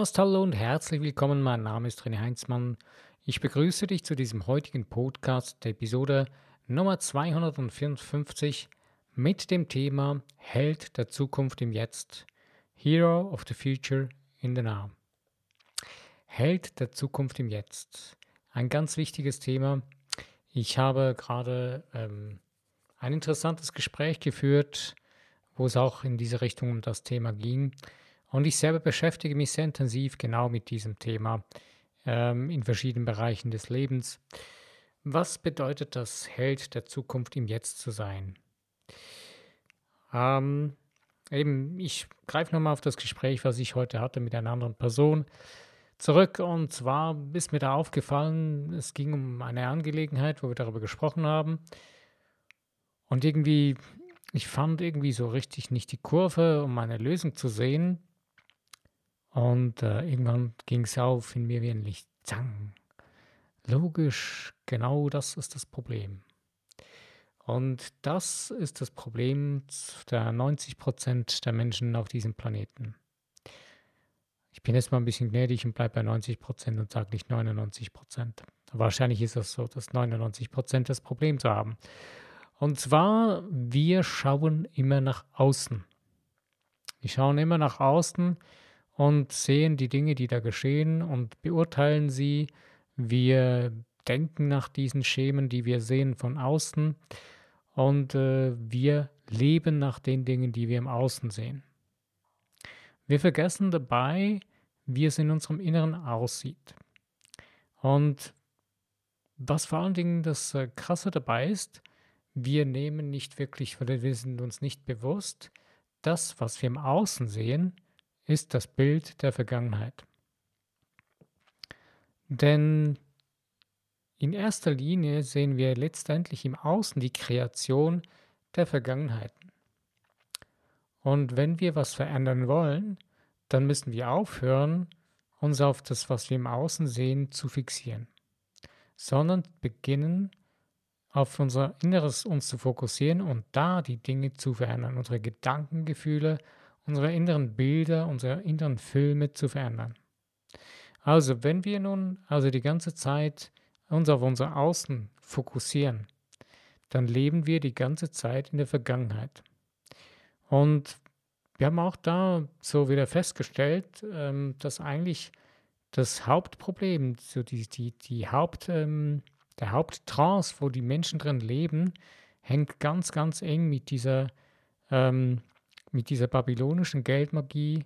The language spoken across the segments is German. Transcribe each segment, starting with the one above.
Podcast. Hallo und herzlich willkommen. Mein Name ist René Heinzmann. Ich begrüße dich zu diesem heutigen Podcast, der Episode Nummer 254 mit dem Thema Held der Zukunft im Jetzt. Hero of the Future in the Now. Held der Zukunft im Jetzt. Ein ganz wichtiges Thema. Ich habe gerade ähm, ein interessantes Gespräch geführt, wo es auch in diese Richtung um das Thema ging. Und ich selber beschäftige mich sehr intensiv genau mit diesem Thema ähm, in verschiedenen Bereichen des Lebens. Was bedeutet das, Held der Zukunft im Jetzt zu sein? Ähm, eben, ich greife nochmal auf das Gespräch, was ich heute hatte mit einer anderen Person zurück. Und zwar ist mir da aufgefallen, es ging um eine Angelegenheit, wo wir darüber gesprochen haben. Und irgendwie, ich fand irgendwie so richtig nicht die Kurve, um eine Lösung zu sehen. Und äh, irgendwann ging es auf in mir wie ein Licht. Zang. Logisch, genau das ist das Problem. Und das ist das Problem der 90 Prozent der Menschen auf diesem Planeten. Ich bin jetzt mal ein bisschen gnädig und bleibe bei 90 Prozent und sage nicht 99 Prozent. Wahrscheinlich ist es so, dass 99 Prozent das Problem zu haben. Und zwar, wir schauen immer nach außen. Wir schauen immer nach außen und sehen die Dinge, die da geschehen und beurteilen sie. Wir denken nach diesen Schemen, die wir sehen von außen und äh, wir leben nach den Dingen, die wir im Außen sehen. Wir vergessen dabei, wie es in unserem Inneren aussieht. Und was vor allen Dingen das äh, Krasse dabei ist, wir nehmen nicht wirklich, weil wir sind uns nicht bewusst, das, was wir im Außen sehen, ist das Bild der Vergangenheit. Denn in erster Linie sehen wir letztendlich im Außen die Kreation der Vergangenheiten. Und wenn wir was verändern wollen, dann müssen wir aufhören, uns auf das, was wir im Außen sehen, zu fixieren, sondern beginnen, auf unser Inneres uns zu fokussieren und da die Dinge zu verändern, unsere Gedankengefühle, unsere inneren Bilder, unsere inneren Filme zu verändern. Also, wenn wir nun also die ganze Zeit uns auf unser Außen fokussieren, dann leben wir die ganze Zeit in der Vergangenheit. Und wir haben auch da so wieder festgestellt, ähm, dass eigentlich das Hauptproblem, so die, die, die Haupt, ähm, der Haupttrance, wo die Menschen drin leben, hängt ganz, ganz eng mit dieser ähm, mit dieser babylonischen Geldmagie,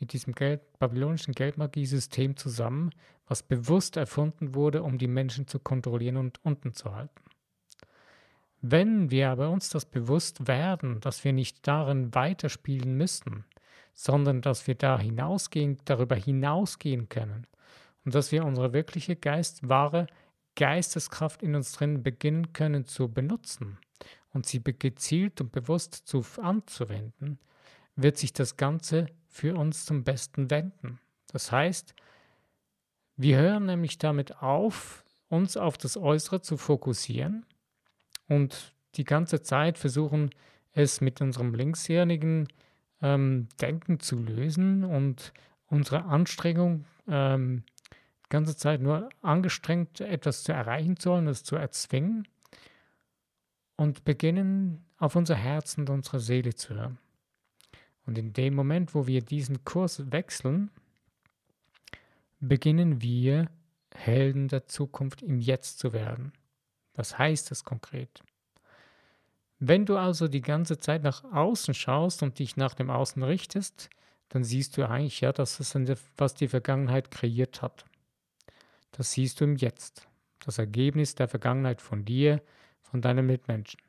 mit diesem Geld, babylonischen Geldmagie-System zusammen, was bewusst erfunden wurde, um die Menschen zu kontrollieren und unten zu halten. Wenn wir aber uns das bewusst werden, dass wir nicht darin weiterspielen müssen, sondern dass wir da hinausgehen, darüber hinausgehen können und dass wir unsere wirkliche Geist, wahre Geisteskraft in uns drin beginnen können zu benutzen, und sie gezielt und bewusst zu, anzuwenden, wird sich das Ganze für uns zum Besten wenden. Das heißt, wir hören nämlich damit auf, uns auf das Äußere zu fokussieren und die ganze Zeit versuchen, es mit unserem linkshirnigen ähm, Denken zu lösen und unsere Anstrengung ähm, die ganze Zeit nur angestrengt etwas zu erreichen zu wollen, es zu erzwingen und beginnen auf unser Herz und unsere Seele zu hören. Und in dem Moment, wo wir diesen Kurs wechseln, beginnen wir Helden der Zukunft im Jetzt zu werden. Was heißt das konkret? Wenn du also die ganze Zeit nach außen schaust und dich nach dem Außen richtest, dann siehst du eigentlich ja, dass es was die Vergangenheit kreiert hat. Das siehst du im Jetzt. Das Ergebnis der Vergangenheit von dir, von deinen Mitmenschen.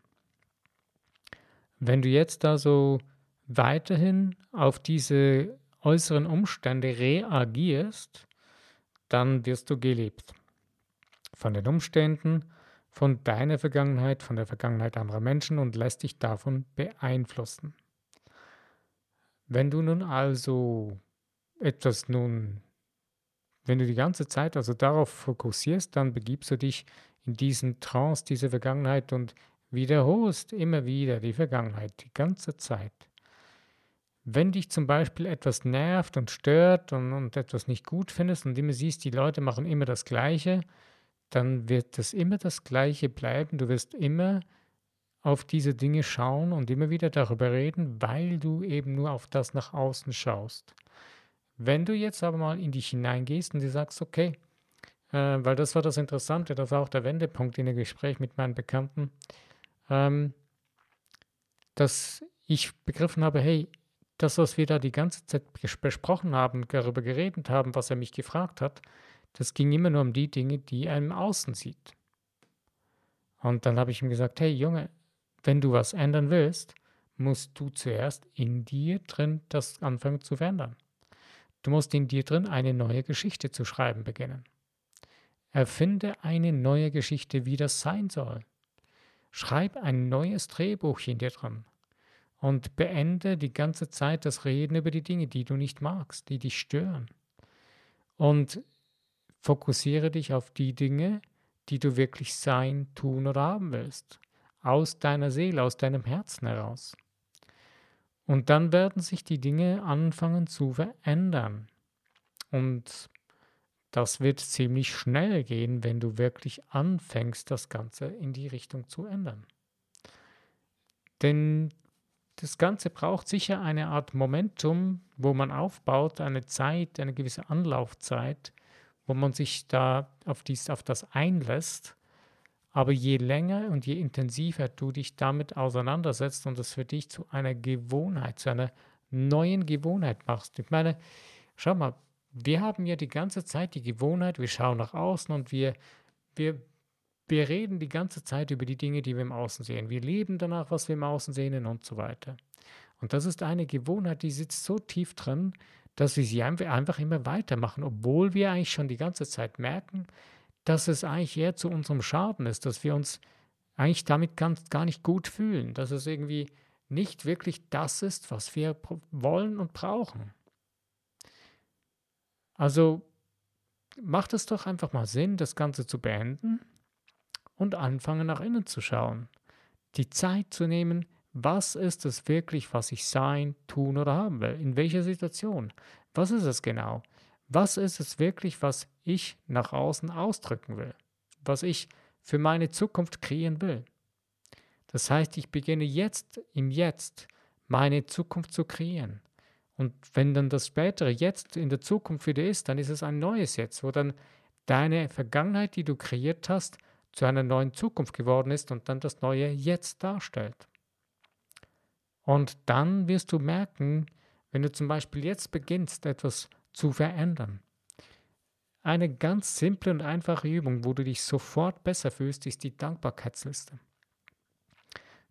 Wenn du jetzt also weiterhin auf diese äußeren Umstände reagierst, dann wirst du gelebt. Von den Umständen, von deiner Vergangenheit, von der Vergangenheit anderer Menschen und lässt dich davon beeinflussen. Wenn du nun also etwas nun, wenn du die ganze Zeit also darauf fokussierst, dann begibst du dich diesen Trance dieser Vergangenheit und wiederholst immer wieder die Vergangenheit, die ganze Zeit. wenn dich zum Beispiel etwas nervt und stört und, und etwas nicht gut findest und immer siehst, die Leute machen immer das Gleiche, dann wird das immer das Gleiche bleiben. Du wirst immer auf diese Dinge schauen und immer wieder darüber reden, weil du eben nur auf das nach außen schaust. Wenn du jetzt aber mal in dich hineingehst und dir sagst, okay, äh, weil das war das Interessante, das war auch der Wendepunkt in dem Gespräch mit meinen Bekannten, ähm, dass ich begriffen habe, hey, das, was wir da die ganze Zeit besprochen haben, darüber geredet haben, was er mich gefragt hat, das ging immer nur um die Dinge, die im Außen sieht. Und dann habe ich ihm gesagt, hey Junge, wenn du was ändern willst, musst du zuerst in dir drin das anfangen zu verändern. Du musst in dir drin eine neue Geschichte zu schreiben beginnen. Erfinde eine neue Geschichte, wie das sein soll. Schreib ein neues Drehbuch dir drin und beende die ganze Zeit das Reden über die Dinge, die du nicht magst, die dich stören. Und fokussiere dich auf die Dinge, die du wirklich sein, tun oder haben willst. Aus deiner Seele, aus deinem Herzen heraus. Und dann werden sich die Dinge anfangen zu verändern. Und das wird ziemlich schnell gehen, wenn du wirklich anfängst, das Ganze in die Richtung zu ändern. Denn das Ganze braucht sicher eine Art Momentum, wo man aufbaut, eine Zeit, eine gewisse Anlaufzeit, wo man sich da auf, dies, auf das einlässt. Aber je länger und je intensiver du dich damit auseinandersetzt und es für dich zu einer Gewohnheit, zu einer neuen Gewohnheit machst. Ich meine, schau mal, wir haben ja die ganze Zeit die Gewohnheit, wir schauen nach außen und wir, wir, wir reden die ganze Zeit über die Dinge, die wir im Außen sehen. Wir leben danach, was wir im Außen sehen und so weiter. Und das ist eine Gewohnheit, die sitzt so tief drin, dass wir sie einfach immer weitermachen, obwohl wir eigentlich schon die ganze Zeit merken, dass es eigentlich eher zu unserem Schaden ist, dass wir uns eigentlich damit ganz, gar nicht gut fühlen, dass es irgendwie nicht wirklich das ist, was wir wollen und brauchen. Also macht es doch einfach mal Sinn, das Ganze zu beenden und anfangen nach innen zu schauen. Die Zeit zu nehmen, was ist es wirklich, was ich sein, tun oder haben will? In welcher Situation? Was ist es genau? Was ist es wirklich, was ich nach außen ausdrücken will? Was ich für meine Zukunft kreieren will? Das heißt, ich beginne jetzt, im Jetzt, meine Zukunft zu kreieren. Und wenn dann das spätere Jetzt in der Zukunft wieder ist, dann ist es ein neues Jetzt, wo dann deine Vergangenheit, die du kreiert hast, zu einer neuen Zukunft geworden ist und dann das neue Jetzt darstellt. Und dann wirst du merken, wenn du zum Beispiel jetzt beginnst, etwas zu verändern. Eine ganz simple und einfache Übung, wo du dich sofort besser fühlst, ist die Dankbarkeitsliste.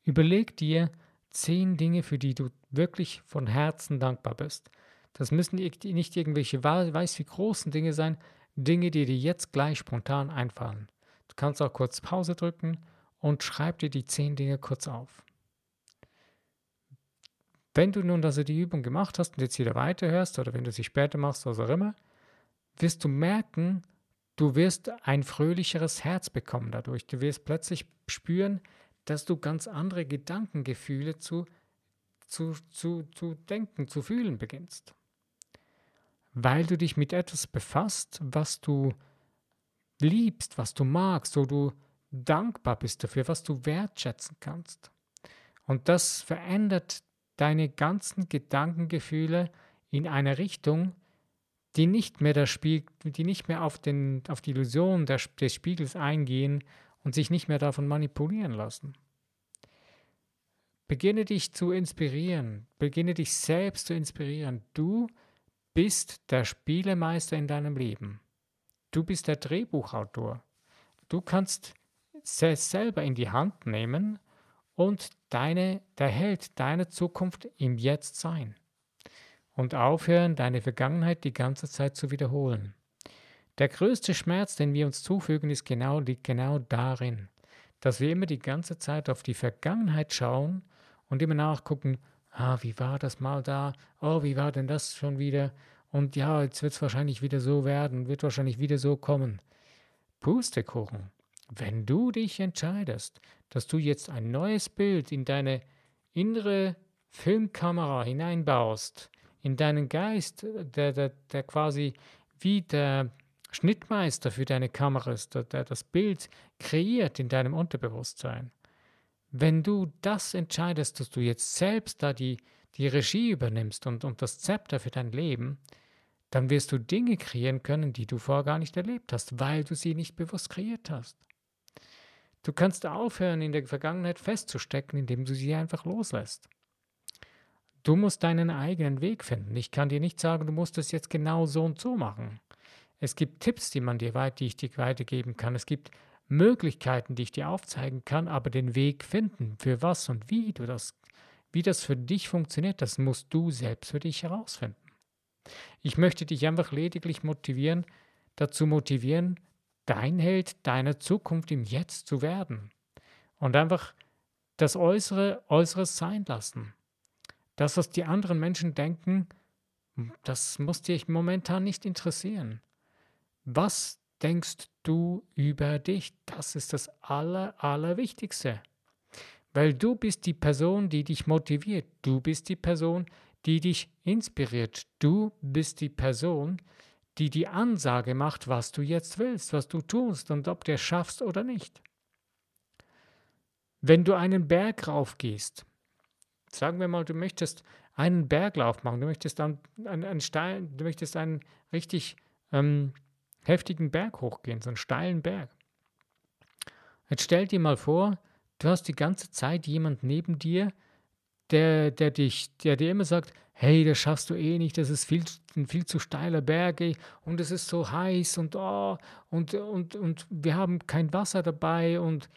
Überleg dir zehn Dinge, für die du wirklich von Herzen dankbar bist. Das müssen nicht irgendwelche weiß wie großen Dinge sein, Dinge, die dir jetzt gleich spontan einfallen. Du kannst auch kurz Pause drücken und schreib dir die zehn Dinge kurz auf. Wenn du nun also die Übung gemacht hast und jetzt wieder weiterhörst oder wenn du sie später machst, was auch immer, wirst du merken, du wirst ein fröhlicheres Herz bekommen dadurch. Du wirst plötzlich spüren, dass du ganz andere Gedankengefühle zu, zu, zu, zu denken, zu fühlen beginnst. Weil du dich mit etwas befasst, was du liebst, was du magst, wo du dankbar bist dafür, was du wertschätzen kannst. Und das verändert deine ganzen Gedankengefühle in eine Richtung, die nicht mehr, der Spiegel, die nicht mehr auf, den, auf die Illusion des Spiegels eingehen und sich nicht mehr davon manipulieren lassen. Beginne dich zu inspirieren, beginne dich selbst zu inspirieren. Du bist der Spielemeister in deinem Leben. Du bist der Drehbuchautor. Du kannst es selber in die Hand nehmen und deine, der Held deiner Zukunft im Jetzt sein. Und aufhören, deine Vergangenheit die ganze Zeit zu wiederholen. Der größte Schmerz, den wir uns zufügen, ist genau, liegt genau darin, dass wir immer die ganze Zeit auf die Vergangenheit schauen und immer nachgucken, ah, wie war das mal da? Oh, wie war denn das schon wieder? Und ja, jetzt wird es wahrscheinlich wieder so werden, wird wahrscheinlich wieder so kommen. Pustekuchen. Wenn du dich entscheidest, dass du jetzt ein neues Bild in deine innere Filmkamera hineinbaust, in deinen Geist, der, der, der quasi wie der Schnittmeister für deine Kamera ist, der, der das Bild kreiert in deinem Unterbewusstsein. Wenn du das entscheidest, dass du jetzt selbst da die, die Regie übernimmst und, und das Zepter für dein Leben, dann wirst du Dinge kreieren können, die du vorher gar nicht erlebt hast, weil du sie nicht bewusst kreiert hast. Du kannst aufhören, in der Vergangenheit festzustecken, indem du sie einfach loslässt. Du musst deinen eigenen Weg finden. Ich kann dir nicht sagen, du musst es jetzt genau so und so machen. Es gibt Tipps, die man dir weit, die ich dir weitergeben kann. Es gibt Möglichkeiten, die ich dir aufzeigen kann, aber den Weg finden, für was und wie du das, wie das für dich funktioniert, das musst du selbst für dich herausfinden. Ich möchte dich einfach lediglich motivieren, dazu motivieren, dein Held deiner Zukunft im Jetzt zu werden. Und einfach das Äußere Äußeres sein lassen. Das, was die anderen Menschen denken, das muss dich momentan nicht interessieren. Was denkst du über dich? Das ist das Aller, Allerwichtigste. Weil du bist die Person, die dich motiviert. Du bist die Person, die dich inspiriert. Du bist die Person, die die Ansage macht, was du jetzt willst, was du tust und ob du es schaffst oder nicht. Wenn du einen Berg raufgehst, sagen wir mal, du möchtest einen Berglauf machen, du möchtest dann einen, einen Stein, du möchtest einen richtig ähm, heftigen Berg hochgehen, so einen steilen Berg. Jetzt stell dir mal vor, du hast die ganze Zeit jemand neben dir, der, der dich, der dir immer sagt, hey, das schaffst du eh nicht, das ist viel, ein viel zu steiler Berg und es ist so heiß und oh, und, und, und wir haben kein Wasser dabei und,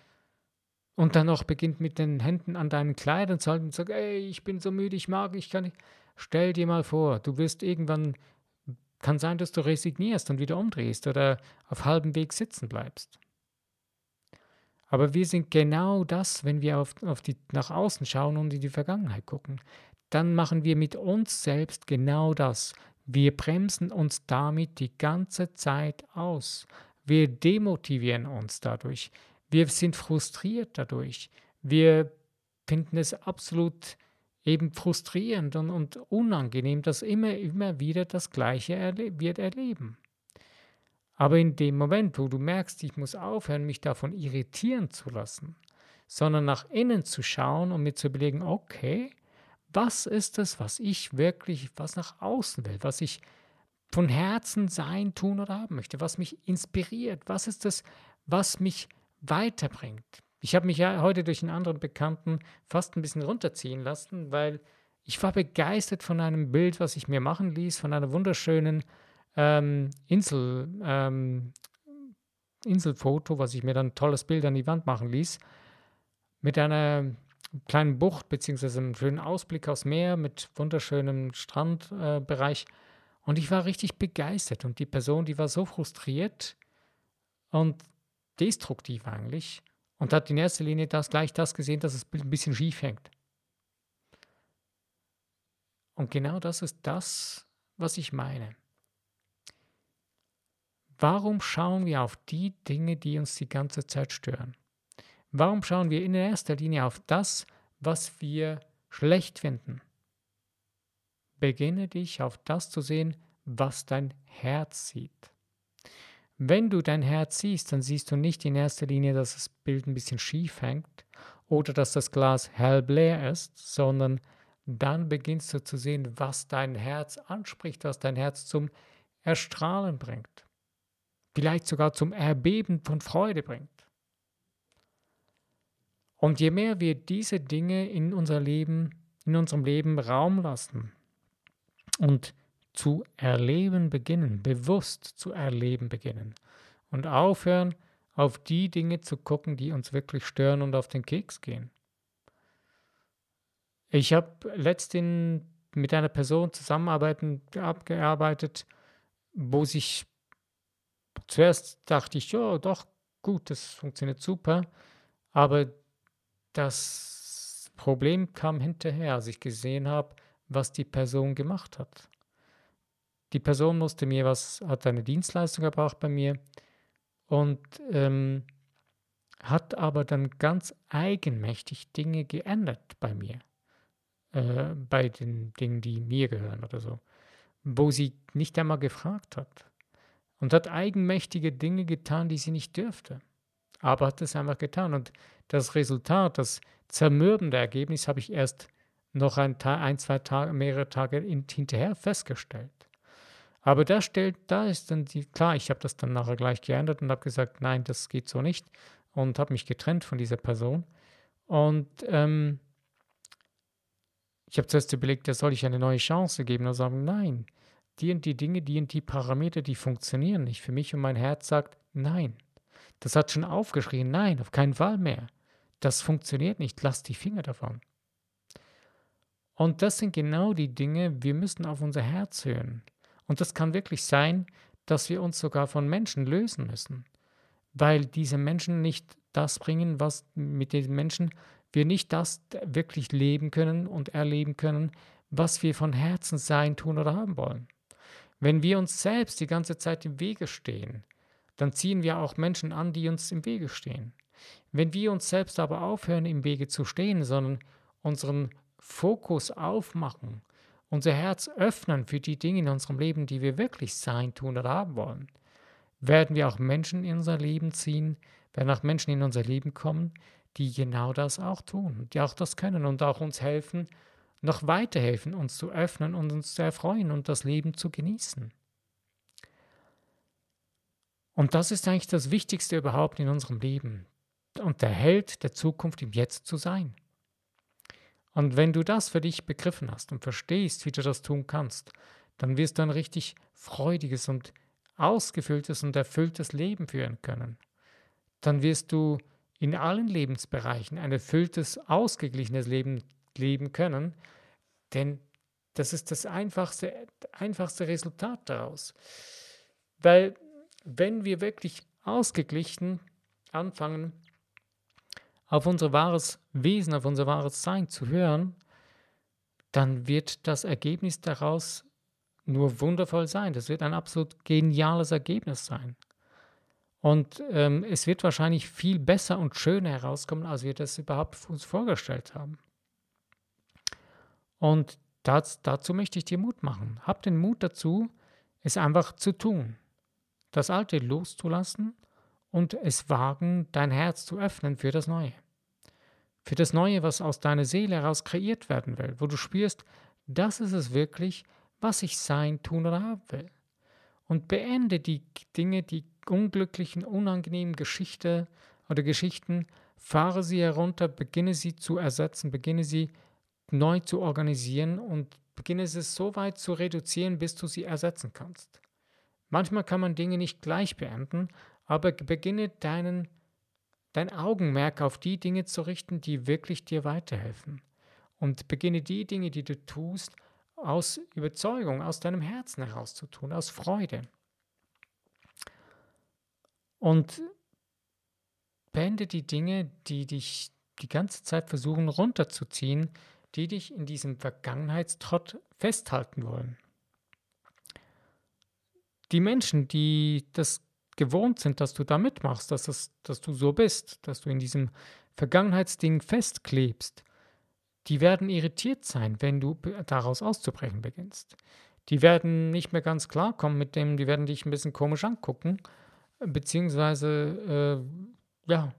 und dann noch beginnt mit den Händen an deinen Kleidern zu halten und sagt, ey, ich bin so müde, ich mag, ich kann nicht. Stell dir mal vor, du wirst irgendwann kann sein, dass du resignierst und wieder umdrehst oder auf halbem Weg sitzen bleibst. Aber wir sind genau das, wenn wir auf, auf die, nach außen schauen und in die Vergangenheit gucken. Dann machen wir mit uns selbst genau das. Wir bremsen uns damit die ganze Zeit aus. Wir demotivieren uns dadurch. Wir sind frustriert dadurch. Wir finden es absolut eben frustrierend und, und unangenehm, dass immer, immer wieder das Gleiche erle wird erleben. Aber in dem Moment, wo du merkst, ich muss aufhören, mich davon irritieren zu lassen, sondern nach innen zu schauen und mir zu überlegen, okay, was ist es, was ich wirklich, was nach außen will, was ich von Herzen sein, tun oder haben möchte, was mich inspiriert, was ist es, was mich weiterbringt. Ich habe mich ja heute durch einen anderen Bekannten fast ein bisschen runterziehen lassen, weil ich war begeistert von einem Bild, was ich mir machen ließ, von einer wunderschönen ähm, Insel, ähm, Inselfoto, was ich mir dann ein tolles Bild an die Wand machen ließ, mit einer kleinen Bucht beziehungsweise einem schönen Ausblick aufs Meer mit wunderschönem Strandbereich. Äh, und ich war richtig begeistert. Und die Person, die war so frustriert und destruktiv eigentlich und hat in erster Linie das, gleich das gesehen, dass das Bild ein bisschen schief hängt. Und genau das ist das, was ich meine. Warum schauen wir auf die Dinge, die uns die ganze Zeit stören? Warum schauen wir in erster Linie auf das, was wir schlecht finden? Beginne dich auf das zu sehen, was dein Herz sieht. Wenn du dein Herz siehst, dann siehst du nicht in erster Linie, dass das Bild ein bisschen schief hängt oder dass das Glas halb leer ist, sondern dann beginnst du zu sehen, was dein Herz anspricht, was dein Herz zum Erstrahlen bringt. Vielleicht sogar zum Erbeben von Freude bringt. Und je mehr wir diese Dinge in unser Leben, in unserem Leben Raum lassen und zu erleben beginnen, bewusst zu erleben beginnen und aufhören, auf die Dinge zu gucken, die uns wirklich stören und auf den Keks gehen. Ich habe letztens mit einer Person zusammenarbeiten, abgearbeitet, wo sich zuerst dachte ich, ja, doch, gut, das funktioniert super, aber das Problem kam hinterher, als ich gesehen habe, was die Person gemacht hat. Die Person musste mir was, hat eine Dienstleistung erbracht bei mir und ähm, hat aber dann ganz eigenmächtig Dinge geändert bei mir. äh, bei den Dingen, die mir gehören oder so, wo sie nicht einmal gefragt hat und hat eigenmächtige Dinge getan, die sie nicht dürfte, aber hat es einfach getan. Und das Resultat, das zermürbende Ergebnis habe ich erst noch ein, ein zwei Tage, mehrere Tage hinterher festgestellt. Aber da stellt, da ist dann die, klar, ich habe das dann nachher gleich geändert und habe gesagt, nein, das geht so nicht und habe mich getrennt von dieser Person. Und ähm, ich habe zuerst überlegt, da soll ich eine neue Chance geben und sagen, nein, die und die Dinge, die und die Parameter, die funktionieren nicht für mich und mein Herz sagt, nein. Das hat schon aufgeschrien, nein, auf keinen Fall mehr. Das funktioniert nicht, lass die Finger davon. Und das sind genau die Dinge, wir müssen auf unser Herz hören. Und das kann wirklich sein, dass wir uns sogar von Menschen lösen müssen, weil diese Menschen nicht das bringen, was mit den Menschen wir nicht das wirklich leben können und erleben können, was wir von Herzen sein, tun oder haben wollen. Wenn wir uns selbst die ganze Zeit im Wege stehen, dann ziehen wir auch Menschen an, die uns im Wege stehen. Wenn wir uns selbst aber aufhören, im Wege zu stehen, sondern unseren Fokus aufmachen, unser Herz öffnen für die Dinge in unserem Leben, die wir wirklich sein, tun oder haben wollen, werden wir auch Menschen in unser Leben ziehen, werden auch Menschen in unser Leben kommen, die genau das auch tun, die auch das können und auch uns helfen, noch weiterhelfen, uns zu öffnen und uns zu erfreuen und das Leben zu genießen. Und das ist eigentlich das Wichtigste überhaupt in unserem Leben und der Held der Zukunft im Jetzt zu sein. Und wenn du das für dich begriffen hast und verstehst, wie du das tun kannst, dann wirst du ein richtig freudiges und ausgefülltes und erfülltes Leben führen können. Dann wirst du in allen Lebensbereichen ein erfülltes, ausgeglichenes Leben leben können, denn das ist das einfachste, einfachste Resultat daraus. Weil wenn wir wirklich ausgeglichen anfangen, auf unser wahres Wesen, auf unser wahres Sein zu hören, dann wird das Ergebnis daraus nur wundervoll sein. Das wird ein absolut geniales Ergebnis sein. Und ähm, es wird wahrscheinlich viel besser und schöner herauskommen, als wir das überhaupt uns vorgestellt haben. Und das, dazu möchte ich dir Mut machen. Hab den Mut dazu, es einfach zu tun. Das Alte loszulassen und es wagen, dein Herz zu öffnen für das Neue. Für das Neue, was aus deiner Seele heraus kreiert werden will, wo du spürst, das ist es wirklich, was ich sein, tun oder haben will. Und beende die Dinge, die unglücklichen, unangenehmen Geschichte oder Geschichten, fahre sie herunter, beginne sie zu ersetzen, beginne sie neu zu organisieren und beginne es so weit zu reduzieren, bis du sie ersetzen kannst. Manchmal kann man Dinge nicht gleich beenden, aber beginne deinen, dein Augenmerk auf die Dinge zu richten, die wirklich dir weiterhelfen. Und beginne die Dinge, die du tust, aus Überzeugung, aus deinem Herzen heraus zu tun, aus Freude. Und beende die Dinge, die dich die ganze Zeit versuchen runterzuziehen, die dich in diesem Vergangenheitstrott festhalten wollen. Die Menschen, die das gewohnt sind, dass du da mitmachst, dass, das, dass du so bist, dass du in diesem Vergangenheitsding festklebst, die werden irritiert sein, wenn du daraus auszubrechen beginnst. Die werden nicht mehr ganz klarkommen mit dem, die werden dich ein bisschen komisch angucken, beziehungsweise, äh, ja,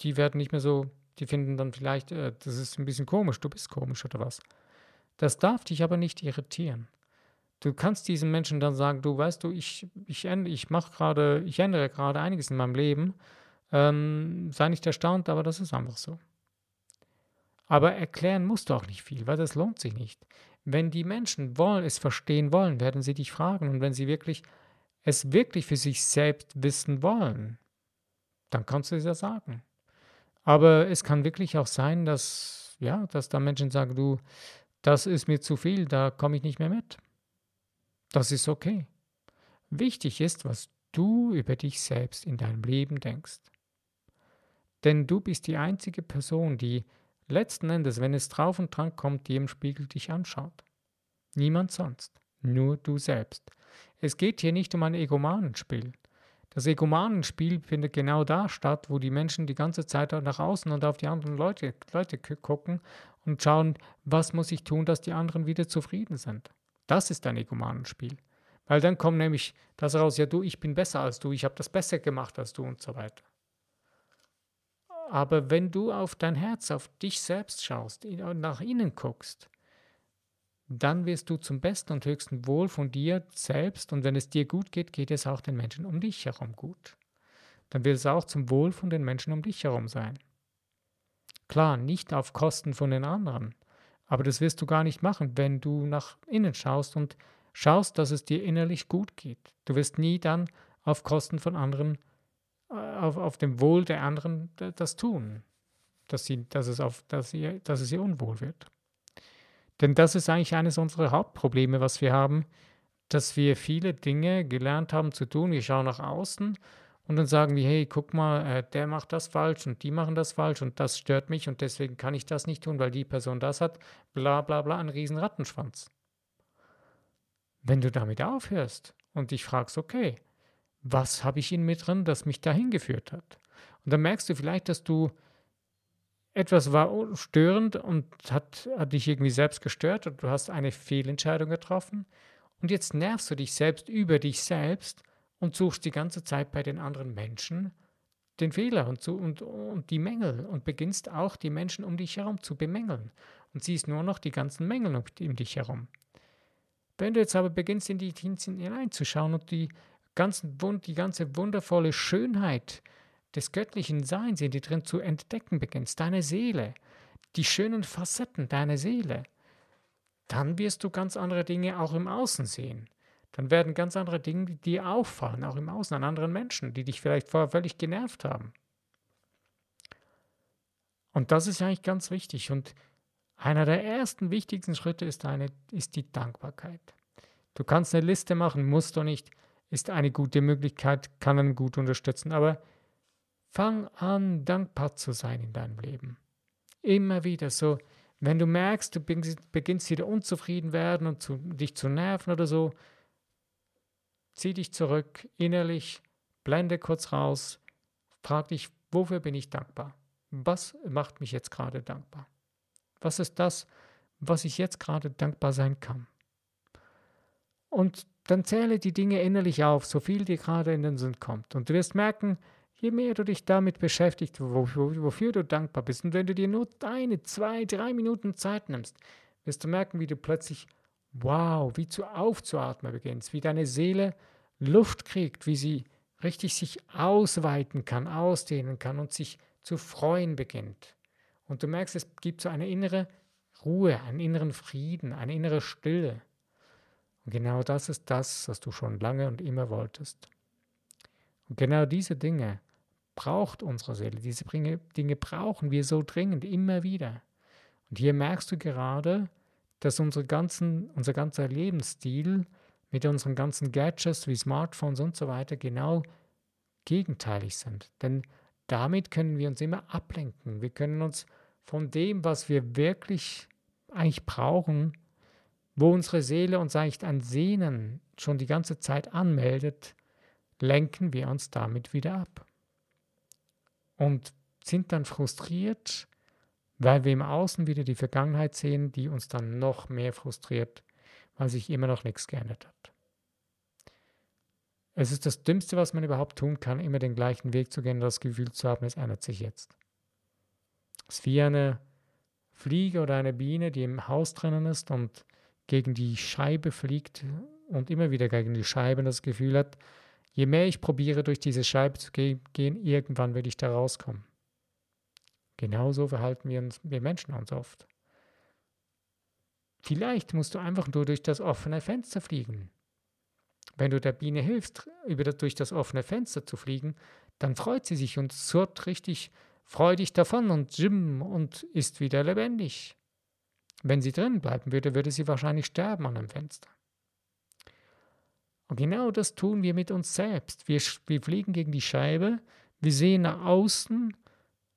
die werden nicht mehr so die finden dann vielleicht, äh, das ist ein bisschen komisch, du bist komisch oder was. Das darf dich aber nicht irritieren. Du kannst diesen Menschen dann sagen, du weißt du, ich, ich, ich mache gerade, ich ändere gerade einiges in meinem Leben. Ähm, sei nicht erstaunt, aber das ist einfach so. Aber erklären musst du auch nicht viel, weil das lohnt sich nicht. Wenn die Menschen wollen, es verstehen wollen, werden sie dich fragen. Und wenn sie wirklich es wirklich für sich selbst wissen wollen, dann kannst du es ja sagen. Aber es kann wirklich auch sein, dass, ja, dass da Menschen sagen, du, das ist mir zu viel, da komme ich nicht mehr mit. Das ist okay. Wichtig ist, was du über dich selbst in deinem Leben denkst. Denn du bist die einzige Person, die letzten Endes, wenn es drauf und dran kommt, die im Spiegel dich anschaut. Niemand sonst, nur du selbst. Es geht hier nicht um ein Egomanenspiel. Das Egomanenspiel findet genau da statt, wo die Menschen die ganze Zeit nach außen und auf die anderen Leute, Leute gucken und schauen, was muss ich tun, dass die anderen wieder zufrieden sind. Das ist ein Egomanenspiel. Weil dann kommt nämlich das raus, ja du, ich bin besser als du, ich habe das besser gemacht als du und so weiter. Aber wenn du auf dein Herz, auf dich selbst schaust, nach innen guckst, dann wirst du zum besten und höchsten Wohl von dir selbst und wenn es dir gut geht, geht es auch den Menschen um dich herum gut. Dann wird es auch zum Wohl von den Menschen um dich herum sein. Klar, nicht auf Kosten von den anderen, aber das wirst du gar nicht machen, wenn du nach innen schaust und schaust, dass es dir innerlich gut geht. Du wirst nie dann auf Kosten von anderen, äh, auf, auf dem Wohl der anderen das tun, dass, sie, dass, es auf, dass, sie, dass es ihr unwohl wird. Denn das ist eigentlich eines unserer Hauptprobleme, was wir haben, dass wir viele Dinge gelernt haben zu tun. Wir schauen nach außen und dann sagen wir, hey, guck mal, äh, der macht das falsch und die machen das falsch und das stört mich und deswegen kann ich das nicht tun, weil die Person das hat, bla bla bla, ein riesen Rattenschwanz. Wenn du damit aufhörst und dich fragst, okay, was habe ich in mir drin, das mich dahin geführt hat? Und dann merkst du vielleicht, dass du etwas war störend und hat, hat dich irgendwie selbst gestört und du hast eine Fehlentscheidung getroffen und jetzt nervst du dich selbst über dich selbst und suchst die ganze Zeit bei den anderen Menschen den Fehler und, so, und, und die Mängel und beginnst auch die Menschen um dich herum zu bemängeln und siehst nur noch die ganzen Mängel um dich herum. Wenn du jetzt aber beginnst, in die Tinsen hineinzuschauen und die, ganzen, die ganze wundervolle Schönheit des göttlichen Seins in dir drin zu entdecken beginnst, deine Seele, die schönen Facetten deiner Seele, dann wirst du ganz andere Dinge auch im Außen sehen. Dann werden ganz andere Dinge dir auffallen, auch im Außen, an anderen Menschen, die dich vielleicht vorher völlig genervt haben. Und das ist eigentlich ganz wichtig. Und einer der ersten wichtigsten Schritte ist, eine, ist die Dankbarkeit. Du kannst eine Liste machen, musst du nicht, ist eine gute Möglichkeit, kann einen gut unterstützen, aber Fang an, dankbar zu sein in deinem Leben. Immer wieder so, wenn du merkst, du beginnst wieder unzufrieden werden und zu, dich zu nerven oder so, zieh dich zurück innerlich, blende kurz raus, frag dich, wofür bin ich dankbar? Was macht mich jetzt gerade dankbar? Was ist das, was ich jetzt gerade dankbar sein kann? Und dann zähle die Dinge innerlich auf, so viel dir gerade in den Sinn kommt. Und du wirst merken, je mehr du dich damit beschäftigst, wofür du dankbar bist, und wenn du dir nur eine, zwei, drei Minuten Zeit nimmst, wirst du merken, wie du plötzlich, wow, wie zu aufzuatmen beginnst, wie deine Seele Luft kriegt, wie sie richtig sich ausweiten kann, ausdehnen kann und sich zu freuen beginnt. Und du merkst, es gibt so eine innere Ruhe, einen inneren Frieden, eine innere Stille. Und genau das ist das, was du schon lange und immer wolltest. Und genau diese Dinge braucht unsere Seele. Diese Dinge brauchen wir so dringend immer wieder. Und hier merkst du gerade, dass unsere ganzen, unser ganzer Lebensstil mit unseren ganzen Gadgets wie Smartphones und so weiter genau gegenteilig sind. Denn damit können wir uns immer ablenken. Wir können uns von dem, was wir wirklich eigentlich brauchen, wo unsere Seele uns eigentlich ein Sehnen schon die ganze Zeit anmeldet, lenken wir uns damit wieder ab und sind dann frustriert, weil wir im Außen wieder die Vergangenheit sehen, die uns dann noch mehr frustriert, weil sich immer noch nichts geändert hat. Es ist das Dümmste, was man überhaupt tun kann, immer den gleichen Weg zu gehen und das Gefühl zu haben, es ändert sich jetzt. Es ist wie eine Fliege oder eine Biene, die im Haus drinnen ist und gegen die Scheibe fliegt und immer wieder gegen die Scheibe das Gefühl hat, Je mehr ich probiere, durch diese Scheibe zu gehen, irgendwann werde ich da rauskommen. Genauso verhalten wir, uns, wir Menschen uns oft. Vielleicht musst du einfach nur durch das offene Fenster fliegen. Wenn du der Biene hilfst, über das, durch das offene Fenster zu fliegen, dann freut sie sich und surrt richtig freudig davon und jim und ist wieder lebendig. Wenn sie drin bleiben würde, würde sie wahrscheinlich sterben an dem Fenster. Und genau das tun wir mit uns selbst. Wir, wir fliegen gegen die Scheibe, wir sehen nach außen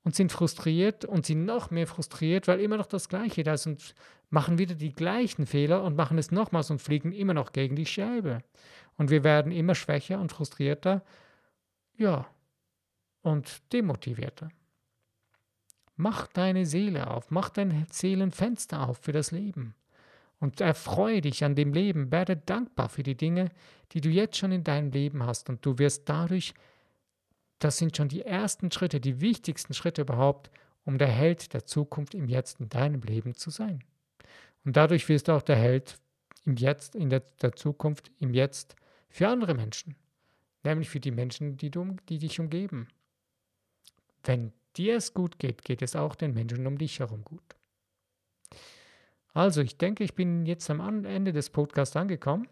und sind frustriert und sind noch mehr frustriert, weil immer noch das Gleiche da ist und machen wieder die gleichen Fehler und machen es nochmals und fliegen immer noch gegen die Scheibe. Und wir werden immer schwächer und frustrierter ja, und demotivierter. Mach deine Seele auf, mach dein Seelenfenster auf für das Leben und erfreue dich an dem Leben, werde dankbar für die Dinge, die du jetzt schon in deinem Leben hast und du wirst dadurch, das sind schon die ersten Schritte, die wichtigsten Schritte überhaupt, um der Held der Zukunft im Jetzt in deinem Leben zu sein. Und dadurch wirst du auch der Held im Jetzt, in der, der Zukunft, im Jetzt für andere Menschen, nämlich für die Menschen, die, du, die dich umgeben. Wenn dir es gut geht, geht es auch den Menschen um dich herum gut. Also, ich denke, ich bin jetzt am Ende des Podcasts angekommen.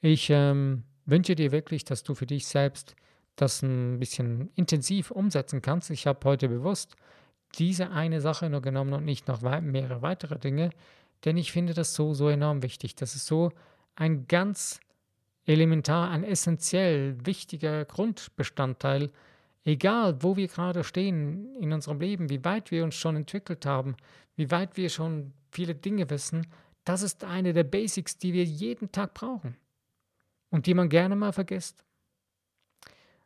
Ich ähm, wünsche dir wirklich, dass du für dich selbst das ein bisschen intensiv umsetzen kannst. Ich habe heute bewusst diese eine Sache nur genommen und nicht noch mehrere weitere Dinge, denn ich finde das so, so enorm wichtig. Das ist so ein ganz elementar, ein essentiell wichtiger Grundbestandteil, egal wo wir gerade stehen in unserem Leben, wie weit wir uns schon entwickelt haben, wie weit wir schon viele Dinge wissen, das ist eine der Basics, die wir jeden Tag brauchen und die man gerne mal vergisst.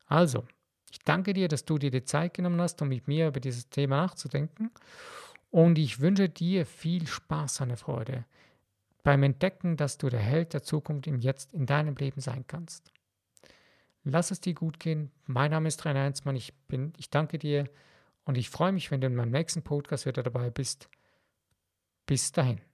Also, ich danke dir, dass du dir die Zeit genommen hast, um mit mir über dieses Thema nachzudenken. Und ich wünsche dir viel Spaß und Freude beim Entdecken, dass du der Held der Zukunft im Jetzt in deinem Leben sein kannst. Lass es dir gut gehen. Mein Name ist Rainer Heinzmann. Ich, bin, ich danke dir und ich freue mich, wenn du in meinem nächsten Podcast wieder dabei bist. Bis dahin.